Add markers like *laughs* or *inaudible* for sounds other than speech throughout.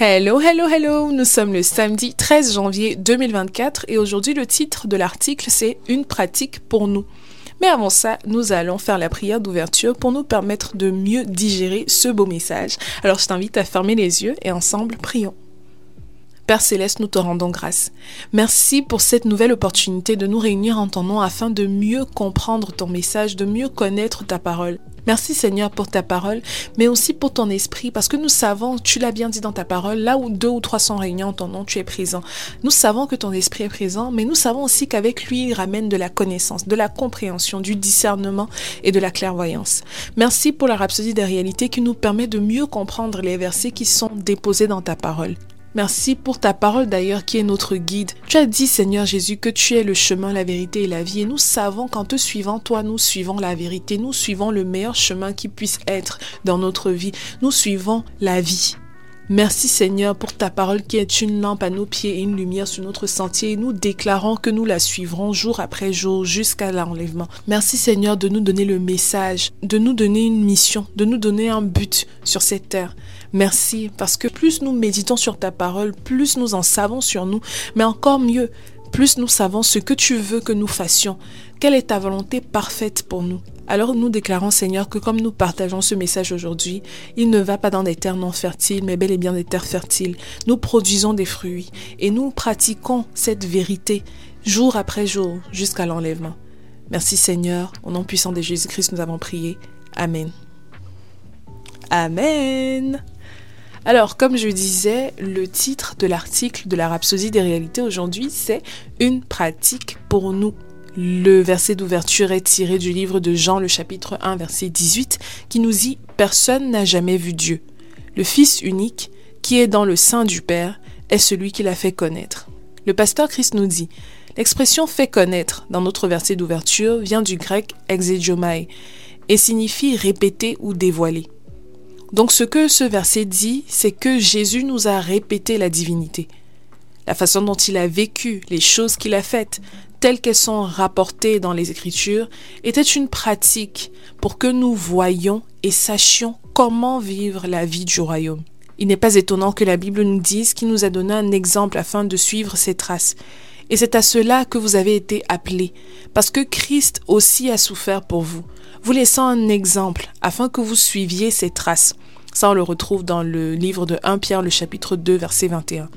Hello, hello, hello! Nous sommes le samedi 13 janvier 2024 et aujourd'hui le titre de l'article c'est Une pratique pour nous. Mais avant ça, nous allons faire la prière d'ouverture pour nous permettre de mieux digérer ce beau message. Alors je t'invite à fermer les yeux et ensemble prions. Père céleste, nous te rendons grâce. Merci pour cette nouvelle opportunité de nous réunir en ton nom afin de mieux comprendre ton message, de mieux connaître ta parole. Merci Seigneur pour ta parole, mais aussi pour ton esprit, parce que nous savons, tu l'as bien dit dans ta parole, là où deux ou trois sont réunis en ton nom, tu es présent. Nous savons que ton esprit est présent, mais nous savons aussi qu'avec lui, il ramène de la connaissance, de la compréhension, du discernement et de la clairvoyance. Merci pour la rhapsodie des réalités qui nous permet de mieux comprendre les versets qui sont déposés dans ta parole. Merci pour ta parole d'ailleurs qui est notre guide. Tu as dit Seigneur Jésus que tu es le chemin, la vérité et la vie et nous savons qu'en te suivant, toi, nous suivons la vérité, nous suivons le meilleur chemin qui puisse être dans notre vie. Nous suivons la vie. Merci Seigneur pour ta parole qui est une lampe à nos pieds et une lumière sur notre sentier. Nous déclarons que nous la suivrons jour après jour jusqu'à l'enlèvement. Merci Seigneur de nous donner le message, de nous donner une mission, de nous donner un but sur cette terre. Merci parce que plus nous méditons sur ta parole, plus nous en savons sur nous, mais encore mieux, plus nous savons ce que tu veux que nous fassions. Quelle est ta volonté parfaite pour nous? Alors nous déclarons Seigneur que comme nous partageons ce message aujourd'hui, il ne va pas dans des terres non fertiles, mais bel et bien des terres fertiles. Nous produisons des fruits et nous pratiquons cette vérité jour après jour jusqu'à l'enlèvement. Merci Seigneur, au nom puissant de Jésus-Christ nous avons prié. Amen. Amen. Alors, comme je disais, le titre de l'article de la Rhapsodie des réalités aujourd'hui, c'est Une pratique pour nous. Le verset d'ouverture est tiré du livre de Jean, le chapitre 1, verset 18, qui nous dit Personne n'a jamais vu Dieu. Le Fils unique, qui est dans le sein du Père, est celui qui l'a fait connaître. Le pasteur Christ nous dit L'expression fait connaître dans notre verset d'ouverture vient du grec exegiomai et signifie répéter ou dévoiler. Donc ce que ce verset dit, c'est que Jésus nous a répété la divinité. La façon dont il a vécu, les choses qu'il a faites, telles qu'elles sont rapportées dans les Écritures, était une pratique pour que nous voyions et sachions comment vivre la vie du royaume. Il n'est pas étonnant que la Bible nous dise qu'il nous a donné un exemple afin de suivre ses traces. Et c'est à cela que vous avez été appelés, parce que Christ aussi a souffert pour vous, vous laissant un exemple afin que vous suiviez ses traces. Ça, on le retrouve dans le livre de 1 Pierre, le chapitre 2, verset 21.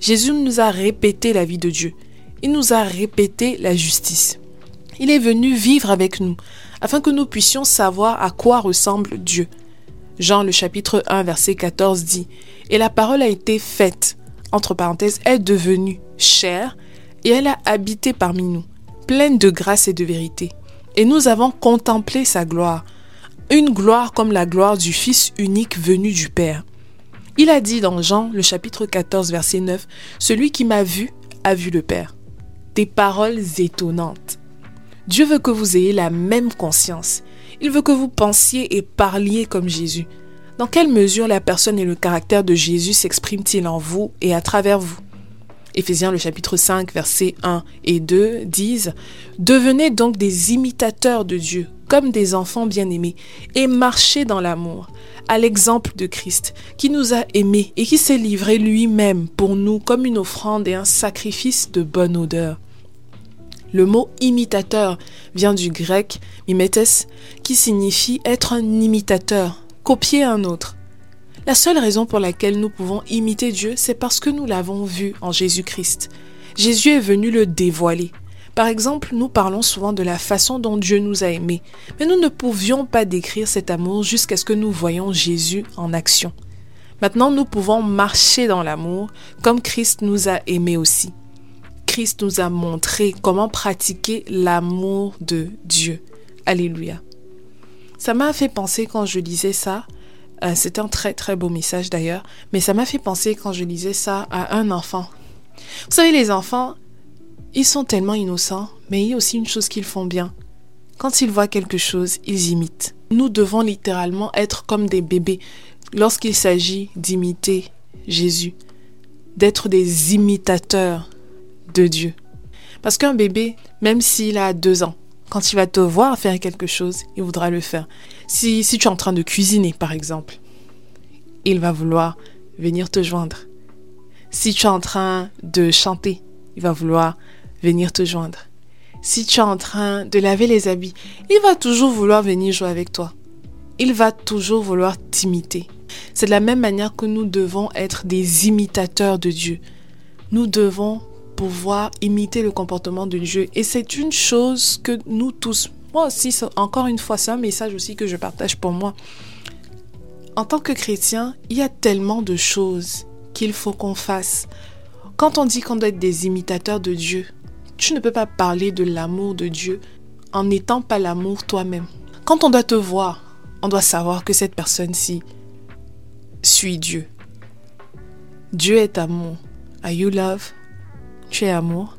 Jésus nous a répété la vie de Dieu. Il nous a répété la justice. Il est venu vivre avec nous, afin que nous puissions savoir à quoi ressemble Dieu. Jean le chapitre 1 verset 14 dit, Et la parole a été faite, entre parenthèses, est devenue chère, et elle a habité parmi nous, pleine de grâce et de vérité. Et nous avons contemplé sa gloire, une gloire comme la gloire du Fils unique venu du Père. Il a dit dans Jean le chapitre 14 verset 9, Celui qui m'a vu a vu le Père. Des paroles étonnantes. Dieu veut que vous ayez la même conscience. Il veut que vous pensiez et parliez comme Jésus. Dans quelle mesure la personne et le caractère de Jésus s'expriment-ils en vous et à travers vous? Éphésiens le chapitre 5 versets 1 et 2 disent Devenez donc des imitateurs de Dieu comme des enfants bien-aimés et marchez dans l'amour, à l'exemple de Christ, qui nous a aimés et qui s'est livré lui-même pour nous comme une offrande et un sacrifice de bonne odeur. Le mot imitateur vient du grec mimetes, qui signifie être un imitateur, copier un autre. La seule raison pour laquelle nous pouvons imiter Dieu, c'est parce que nous l'avons vu en Jésus-Christ. Jésus est venu le dévoiler. Par exemple, nous parlons souvent de la façon dont Dieu nous a aimés, mais nous ne pouvions pas décrire cet amour jusqu'à ce que nous voyions Jésus en action. Maintenant, nous pouvons marcher dans l'amour comme Christ nous a aimés aussi. Christ nous a montré comment pratiquer l'amour de Dieu. Alléluia. Ça m'a fait penser quand je lisais ça euh, c'est un très très beau message d'ailleurs, mais ça m'a fait penser quand je lisais ça à un enfant. Vous savez, les enfants, ils sont tellement innocents, mais il y a aussi une chose qu'ils font bien. Quand ils voient quelque chose, ils imitent. Nous devons littéralement être comme des bébés lorsqu'il s'agit d'imiter Jésus, d'être des imitateurs de Dieu. Parce qu'un bébé, même s'il a deux ans, quand il va te voir faire quelque chose, il voudra le faire. Si, si tu es en train de cuisiner, par exemple, il va vouloir venir te joindre. Si tu es en train de chanter, il va vouloir venir te joindre. Si tu es en train de laver les habits, il va toujours vouloir venir jouer avec toi. Il va toujours vouloir t'imiter. C'est de la même manière que nous devons être des imitateurs de Dieu. Nous devons imiter le comportement de Dieu. Et c'est une chose que nous tous, moi aussi, encore une fois, c'est un message aussi que je partage pour moi. En tant que chrétien, il y a tellement de choses qu'il faut qu'on fasse. Quand on dit qu'on doit être des imitateurs de Dieu, tu ne peux pas parler de l'amour de Dieu en n'étant pas l'amour toi-même. Quand on doit te voir, on doit savoir que cette personne-ci suis Dieu. Dieu est amour. Are you love? Tu es amour.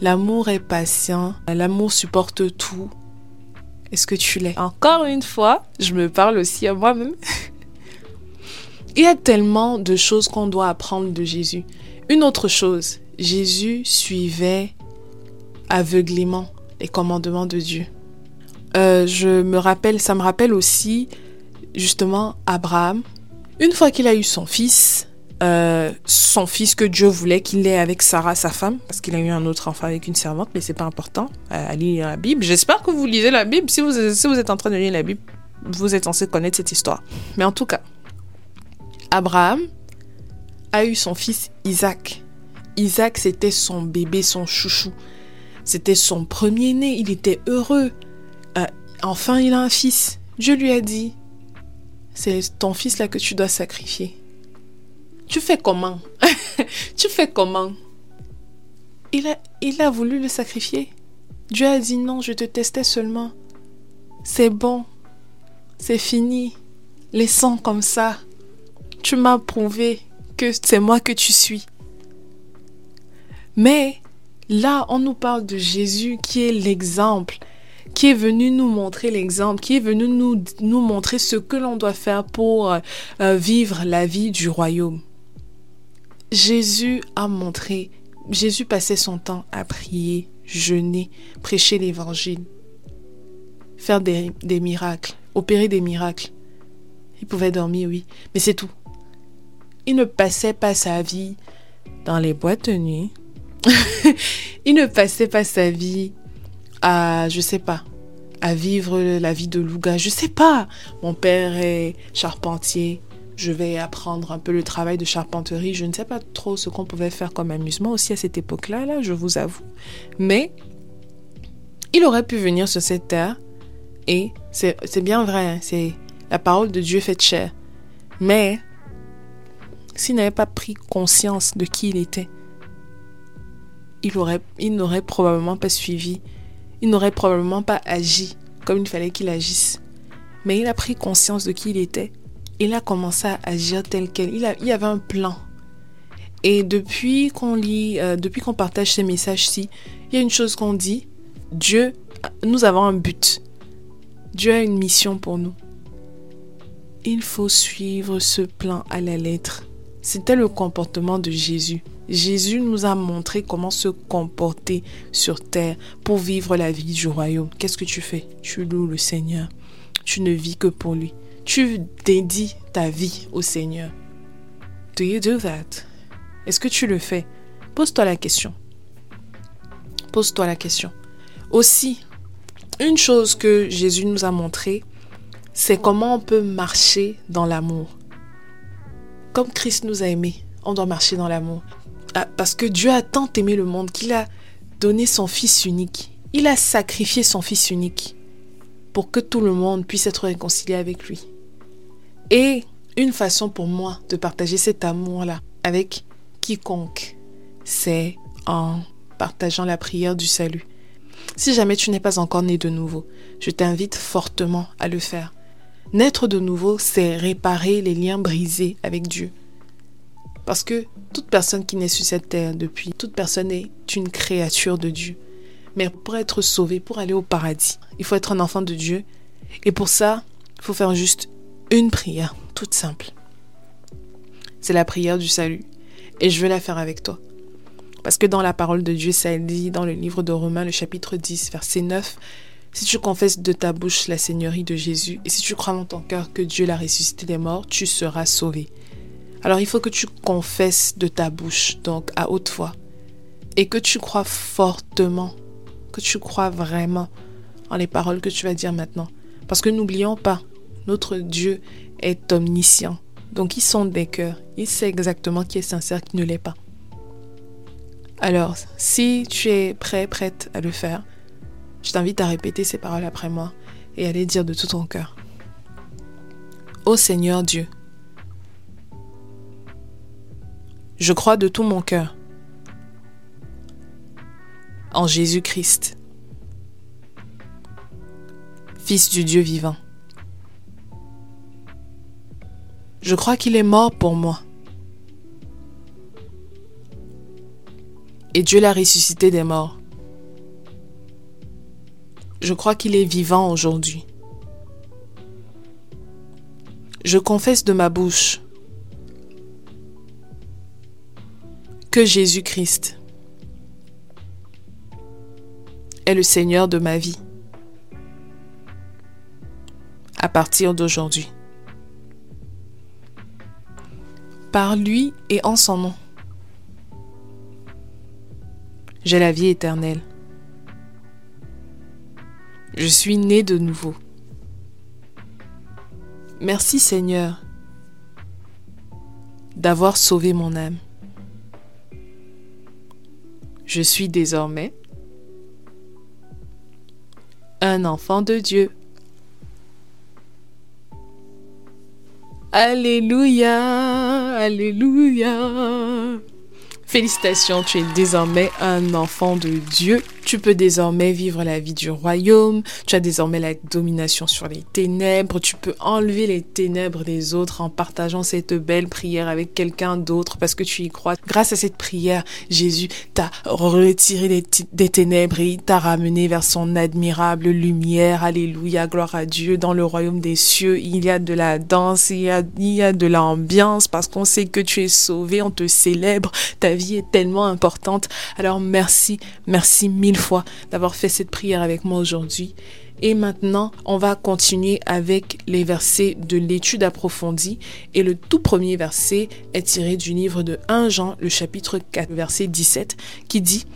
L'amour est patient. L'amour supporte tout. Est-ce que tu l'es? Encore une fois, je me parle aussi à moi-même. *laughs* Il y a tellement de choses qu'on doit apprendre de Jésus. Une autre chose, Jésus suivait aveuglément les commandements de Dieu. Euh, je me rappelle, ça me rappelle aussi justement Abraham, une fois qu'il a eu son fils, euh, son fils que Dieu voulait qu'il ait avec Sarah, sa femme, parce qu'il a eu un autre enfant avec une servante, mais c'est pas important euh, lire la Bible. J'espère que vous lisez la Bible. Si vous, si vous êtes en train de lire la Bible, vous êtes censé connaître cette histoire. Mais en tout cas, Abraham a eu son fils Isaac. Isaac, c'était son bébé, son chouchou. C'était son premier-né. Il était heureux. Euh, enfin, il a un fils. Dieu lui a dit, c'est ton fils là que tu dois sacrifier. Tu fais comment? *laughs* Tu fais comment? Il a, voulu le sacrifier. Dieu a dit non, je te testais seulement. C'est bon. C'est fini. Laissons comme ça. Tu m'as prouvé que c'est moi que tu suis. Mais là, on nous parle de Jésus qui est l'exemple qui est venu nous montrer l'exemple, qui est venu nous, montrer ce que l'on doit faire pour euh, vivre la vie du royaume. Jésus a montré, Jésus passait son temps à prier, jeûner, prêcher l'évangile, faire des, des miracles, opérer des miracles. Il pouvait dormir, oui, mais c'est tout. Il ne passait pas sa vie dans les boîtes de nuit. *laughs* il ne passait pas sa vie à, je sais pas, à vivre la vie de Louga. Je sais pas. Mon père est charpentier. Je vais apprendre un peu le travail de charpenterie. Je ne sais pas trop ce qu'on pouvait faire comme amusement aussi à cette époque-là, là, je vous avoue. Mais il aurait pu venir sur cette terre et c'est bien vrai, hein, c'est la parole de Dieu faite chair. Mais s'il n'avait pas pris conscience de qui il était, il aurait, il n'aurait probablement pas suivi il n'aurait probablement pas agi comme il fallait qu'il agisse. Mais il a pris conscience de qui il était. Il a commencé à agir tel quel. Il, a, il avait un plan. Et depuis qu'on lit, euh, depuis qu'on partage ces messages-ci, il y a une chose qu'on dit. Dieu, nous avons un but. Dieu a une mission pour nous. Il faut suivre ce plan à la lettre. C'était le comportement de Jésus. Jésus nous a montré comment se comporter sur terre pour vivre la vie du royaume. Qu'est-ce que tu fais? Tu loues le Seigneur. Tu ne vis que pour lui. Tu dédies ta vie au Seigneur? Do you do that? Est-ce que tu le fais? Pose-toi la question. Pose-toi la question. Aussi, une chose que Jésus nous a montré, c'est comment on peut marcher dans l'amour. Comme Christ nous a aimés, on doit marcher dans l'amour. Ah, parce que Dieu a tant aimé le monde qu'il a donné son Fils unique. Il a sacrifié son Fils unique pour que tout le monde puisse être réconcilié avec lui. Et une façon pour moi de partager cet amour-là avec quiconque, c'est en partageant la prière du salut. Si jamais tu n'es pas encore né de nouveau, je t'invite fortement à le faire. Naître de nouveau, c'est réparer les liens brisés avec Dieu. Parce que toute personne qui naît sur cette terre depuis, toute personne est une créature de Dieu. Mais pour être sauvé, pour aller au paradis, il faut être un enfant de Dieu. Et pour ça, il faut faire juste une prière, toute simple. C'est la prière du salut. Et je veux la faire avec toi. Parce que dans la parole de Dieu, ça dit dans le livre de Romains, le chapitre 10, verset 9, Si tu confesses de ta bouche la Seigneurie de Jésus et si tu crois dans ton cœur que Dieu l'a ressuscité des morts, tu seras sauvé. Alors il faut que tu confesses de ta bouche, donc à haute voix, et que tu crois fortement, que tu crois vraiment en les paroles que tu vas dire maintenant. Parce que n'oublions pas, notre Dieu est omniscient. Donc il sonde des cœurs. Il sait exactement qui est sincère, qui ne l'est pas. Alors, si tu es prêt, prête à le faire, je t'invite à répéter ces paroles après moi et à les dire de tout ton cœur. Ô Seigneur Dieu, je crois de tout mon cœur en Jésus-Christ, Fils du Dieu vivant. Je crois qu'il est mort pour moi. Et Dieu l'a ressuscité des morts. Je crois qu'il est vivant aujourd'hui. Je confesse de ma bouche que Jésus-Christ est le Seigneur de ma vie à partir d'aujourd'hui. Par lui et en son nom. J'ai la vie éternelle. Je suis né de nouveau. Merci Seigneur d'avoir sauvé mon âme. Je suis désormais un enfant de Dieu. Alléluia, Alléluia. Félicitations, tu es désormais un enfant de Dieu. Tu peux désormais vivre la vie du royaume. Tu as désormais la domination sur les ténèbres. Tu peux enlever les ténèbres des autres en partageant cette belle prière avec quelqu'un d'autre parce que tu y crois. Grâce à cette prière, Jésus t'a retiré des, ténèbres et t'a ramené vers son admirable lumière. Alléluia, gloire à Dieu. Dans le royaume des cieux, il y a de la danse, il y a, il y a de l'ambiance parce qu'on sait que tu es sauvé, on te célèbre. Ta vie est tellement importante. Alors merci, merci mille fois d'avoir fait cette prière avec moi aujourd'hui. Et maintenant, on va continuer avec les versets de l'étude approfondie. Et le tout premier verset est tiré du livre de 1 Jean, le chapitre 4, verset 17, qui dit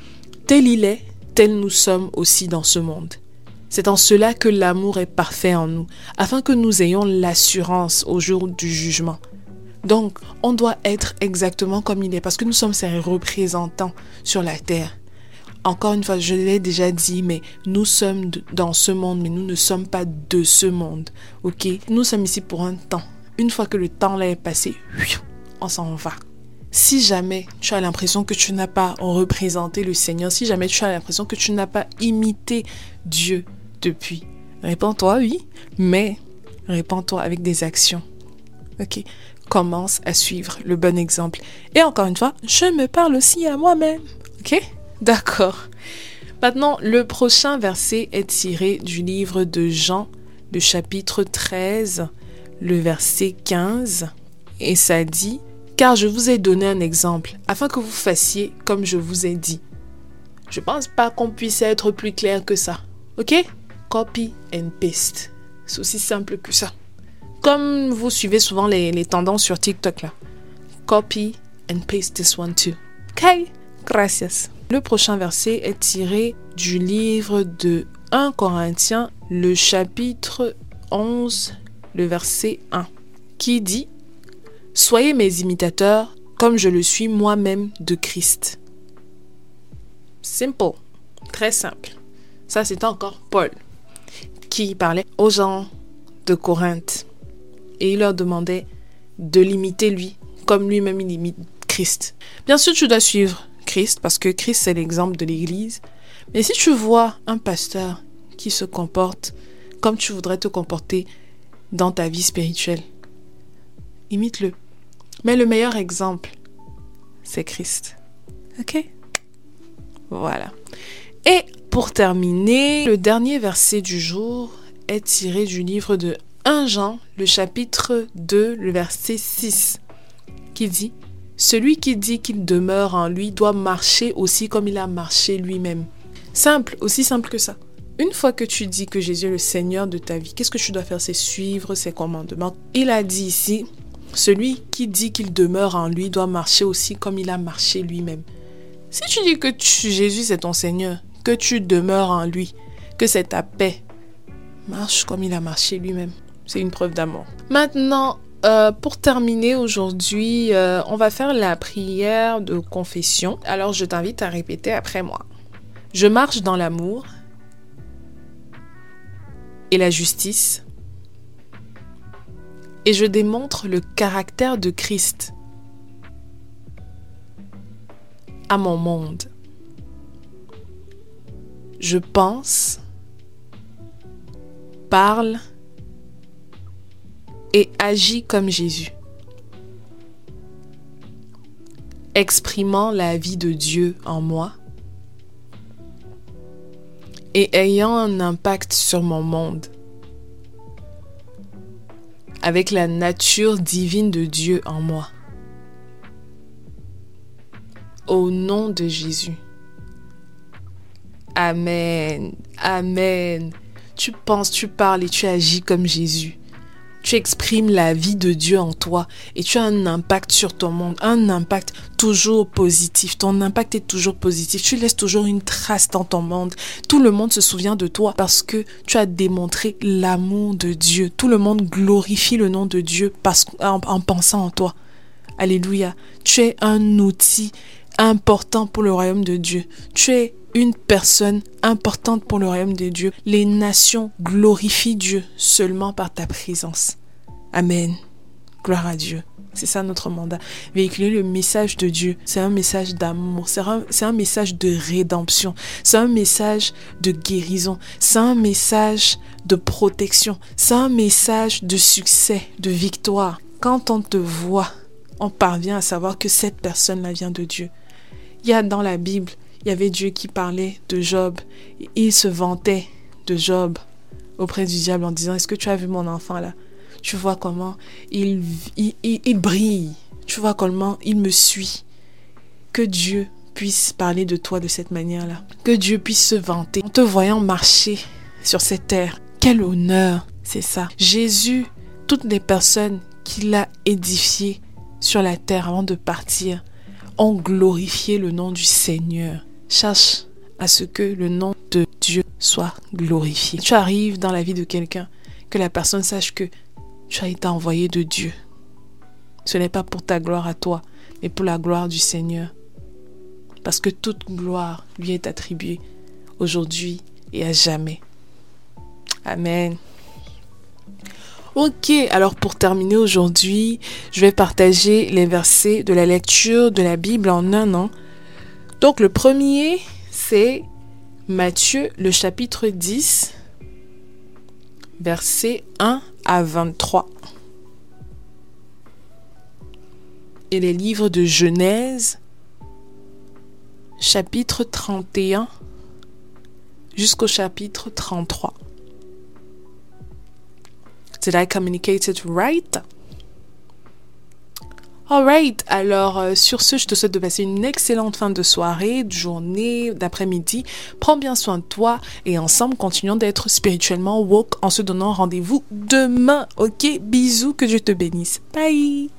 Tel il est, tel nous sommes aussi dans ce monde. C'est en cela que l'amour est parfait en nous, afin que nous ayons l'assurance au jour du jugement. Donc, on doit être exactement comme il est parce que nous sommes ses représentants sur la terre. Encore une fois, je l'ai déjà dit, mais nous sommes dans ce monde, mais nous ne sommes pas de ce monde. Ok? Nous sommes ici pour un temps. Une fois que le temps là est passé, on s'en va. Si jamais tu as l'impression que tu n'as pas représenté le Seigneur, si jamais tu as l'impression que tu n'as pas imité Dieu depuis, réponds-toi oui, mais réponds-toi avec des actions. Ok? Commence à suivre le bon exemple. Et encore une fois, je me parle aussi à moi-même. Ok? D'accord. Maintenant, le prochain verset est tiré du livre de Jean, le chapitre 13, le verset 15. Et ça dit, car je vous ai donné un exemple, afin que vous fassiez comme je vous ai dit. Je pense pas qu'on puisse être plus clair que ça. Ok? Copy and paste. C'est aussi simple que ça. Comme vous suivez souvent les, tendances sur TikTok là. Copy and paste this one too. Ok, gracias. Le prochain verset est tiré du livre de 1 Corinthiens, le chapitre 11, le verset 1, qui dit Soyez mes imitateurs comme je le suis moi-même de Christ. Simple, très simple. Ça, c'est encore Paul qui parlait aux gens de Corinthe et il leur demandait de l'imiter lui, comme lui-même il imite Christ. Bien sûr, tu dois suivre Christ parce que Christ c'est l'exemple de l'Église. Mais si tu vois un pasteur qui se comporte comme tu voudrais te comporter dans ta vie spirituelle, imite-le. Mais le meilleur exemple, c'est Christ. Ok? Voilà. Et pour terminer, le dernier verset du jour est tiré du livre de 1 Jean, le chapitre 2, le verset 6, qui dit Celui qui dit qu'il demeure en lui doit marcher aussi comme il a marché lui-même. Simple, aussi simple que ça. Une fois que tu dis que Jésus est le Seigneur de ta vie, qu'est-ce que tu dois faire? C'est suivre ses commandements. Il a dit ici, celui qui dit qu'il demeure en lui doit marcher aussi comme il a marché lui-même. Si tu dis que Jésus c'est ton Seigneur, que tu demeures en lui, que c'est ta paix, marche comme il a marché lui-même. C'est une preuve d'amour. Maintenant, euh, pour terminer aujourd'hui, euh, on va faire la prière de confession. Alors je t'invite à répéter après moi. Je marche dans l'amour et la justice et je démontre le caractère de Christ à mon monde. Je pense, parle et agis comme Jésus, exprimant la vie de Dieu en moi et ayant un impact sur mon monde avec la nature divine de Dieu en moi. Au nom de Jésus. Amen. Amen. Tu penses, tu parles et tu agis comme Jésus tu exprimes la vie de Dieu en toi et tu as un impact sur ton monde, un impact toujours positif. Ton impact est toujours positif. Tu laisses toujours une trace dans ton monde. Tout le monde se souvient de toi parce que tu as démontré l'amour de Dieu. Tout le monde glorifie le nom de Dieu en pensant en toi. Alléluia. Tu es un outil important pour le royaume de Dieu. Tu es une personne importante pour le royaume de Dieu. Les nations glorifient Dieu seulement par ta présence. Amen. Gloire à Dieu. C'est ça notre mandat. Véhiculer le message de Dieu. C'est un message d'amour. C'est un, un, message de rédemption. C'est un message de guérison. C'est un message de protection. C'est un message de succès, de victoire. Quand on te voit, on parvient à savoir que cette personne-là vient de Dieu. Il y a dans la Bible il y avait Dieu qui parlait de Job. Il se vantait de Job auprès du diable en disant, est-ce que tu as vu mon enfant là? Tu vois comment il, il, brille. Tu vois comment il me suit. Que Dieu puisse parler de toi de cette manière-là. Que Dieu puisse se vanter en te voyant marcher sur cette terre. Quel honneur, c'est ça. Jésus, toutes les personnes qu'il a édifiées sur la terre avant de partir, ont glorifié le nom du Seigneur cherche à ce que le nom de Dieu soit glorifié. Tu arrives dans la vie de quelqu'un, que la personne sache que tu as été envoyé de Dieu. Ce n'est pas pour ta gloire à toi, mais pour la gloire du Seigneur. Parce que toute gloire lui est attribuée aujourd'hui et à jamais. Amen. Ok, alors pour terminer aujourd'hui, je vais partager les versets de la lecture de la Bible en un an donc le premier, c'est Matthieu, le chapitre 10, versets 1 à 23. Et les livres de Genèse, chapitre 31 jusqu'au chapitre 33. Did I communicate it right? Alright, alors euh, sur ce, je te souhaite de passer une excellente fin de soirée, de journée, d'après-midi. Prends bien soin de toi et ensemble, continuons d'être spirituellement woke en se donnant rendez-vous demain. Ok, bisous, que Dieu te bénisse. Bye